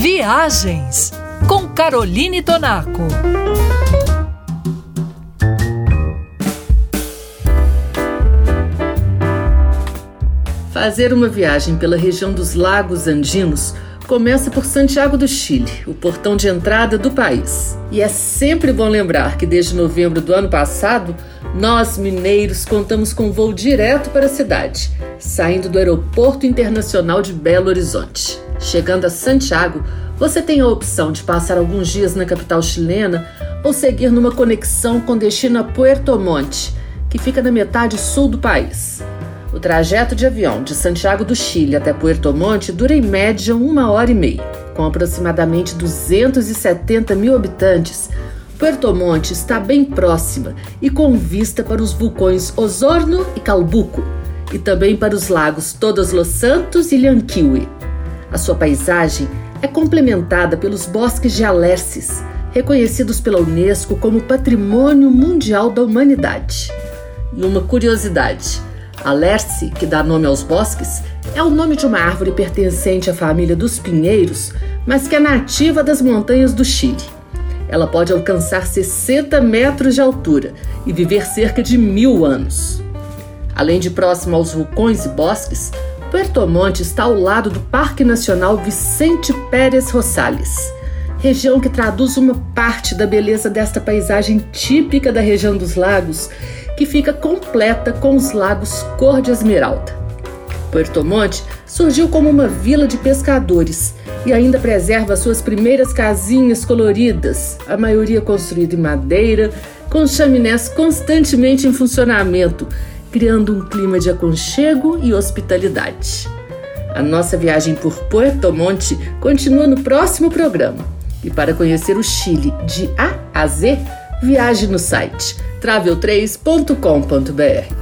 Viagens com Caroline Tonaco. Fazer uma viagem pela região dos Lagos Andinos começa por Santiago do Chile, o portão de entrada do país. E é sempre bom lembrar que desde novembro do ano passado, nós mineiros contamos com voo direto para a cidade, saindo do Aeroporto Internacional de Belo Horizonte. Chegando a Santiago, você tem a opção de passar alguns dias na capital chilena ou seguir numa conexão com destino a Puerto Monte, que fica na metade sul do país. O trajeto de avião de Santiago do Chile até Puerto Monte dura em média uma hora e meia. Com aproximadamente 270 mil habitantes, Puerto Monte está bem próxima e com vista para os vulcões Osorno e Calbuco, e também para os lagos Todos los Santos e Llanquihue. A sua paisagem é complementada pelos bosques de alerces, reconhecidos pela Unesco como Patrimônio Mundial da Humanidade. E uma curiosidade: Alerce, que dá nome aos bosques, é o nome de uma árvore pertencente à família dos pinheiros, mas que é nativa das montanhas do Chile. Ela pode alcançar 60 metros de altura e viver cerca de mil anos. Além de próximo aos vulcões e bosques, Puerto Monte está ao lado do Parque Nacional Vicente Pérez Rosales, região que traduz uma parte da beleza desta paisagem típica da região dos lagos que fica completa com os lagos cor de esmeralda. Puerto Monte surgiu como uma vila de pescadores e ainda preserva suas primeiras casinhas coloridas, a maioria construída em madeira, com chaminés constantemente em funcionamento, criando um clima de aconchego e hospitalidade. A nossa viagem por Puerto Monte continua no próximo programa. E para conhecer o Chile de A a Z, viaje no site travel3.com.br.